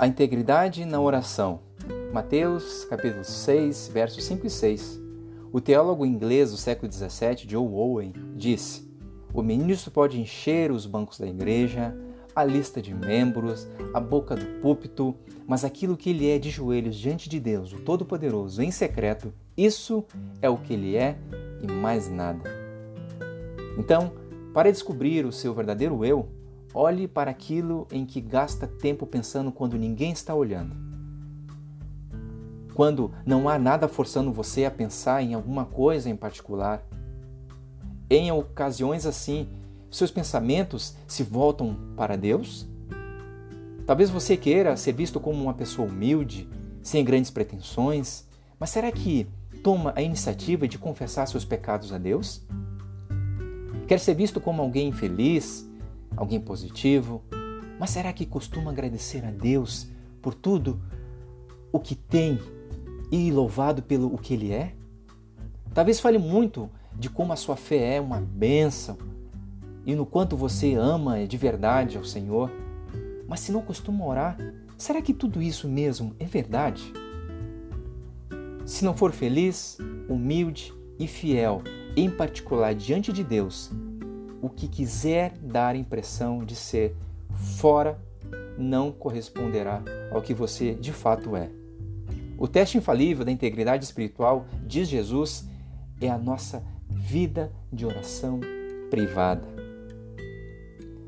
A integridade na oração. Mateus, capítulo 6, versos 5 e 6. O teólogo inglês do século XVII, Joe Owen, disse: O ministro pode encher os bancos da igreja, a lista de membros, a boca do púlpito, mas aquilo que ele é de joelhos diante de Deus, o Todo-Poderoso, em secreto, isso é o que ele é e mais nada. Então, para descobrir o seu verdadeiro eu, olhe para aquilo em que gasta tempo pensando quando ninguém está olhando. Quando não há nada forçando você a pensar em alguma coisa em particular. Em ocasiões assim, seus pensamentos se voltam para Deus? Talvez você queira ser visto como uma pessoa humilde, sem grandes pretensões, mas será que toma a iniciativa de confessar seus pecados a Deus? Quer ser visto como alguém infeliz, alguém positivo, mas será que costuma agradecer a Deus por tudo o que tem e louvado pelo o que Ele é? Talvez fale muito de como a sua fé é uma bênção e no quanto você ama de verdade ao Senhor, mas se não costuma orar, será que tudo isso mesmo é verdade? Se não for feliz, humilde e fiel, em particular diante de Deus, o que quiser dar impressão de ser fora não corresponderá ao que você de fato é. O teste infalível da integridade espiritual, diz Jesus, é a nossa vida de oração privada.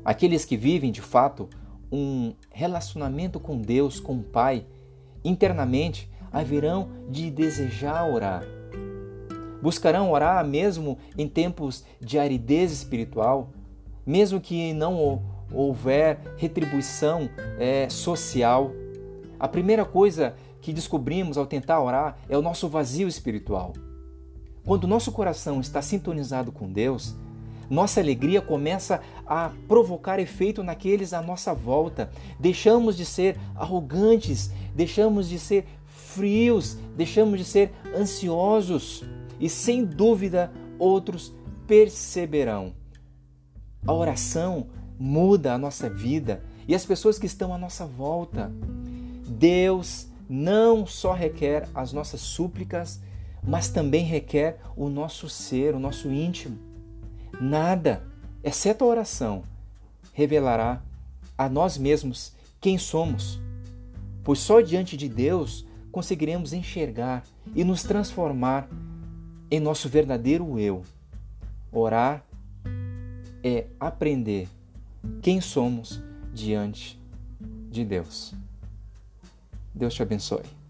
Aqueles que vivem de fato um relacionamento com Deus, com o Pai, internamente haverão de desejar orar. Buscarão orar mesmo em tempos de aridez espiritual, mesmo que não houver retribuição é, social. A primeira coisa que descobrimos ao tentar orar é o nosso vazio espiritual. Quando nosso coração está sintonizado com Deus, nossa alegria começa a provocar efeito naqueles à nossa volta. Deixamos de ser arrogantes, deixamos de ser frios, deixamos de ser ansiosos e sem dúvida outros perceberão. A oração muda a nossa vida e as pessoas que estão à nossa volta. Deus não só requer as nossas súplicas, mas também requer o nosso ser, o nosso íntimo. Nada, exceto a oração, revelará a nós mesmos quem somos, pois só diante de Deus conseguiremos enxergar e nos transformar em nosso verdadeiro eu. Orar é aprender quem somos diante de Deus. Deus te abençoe.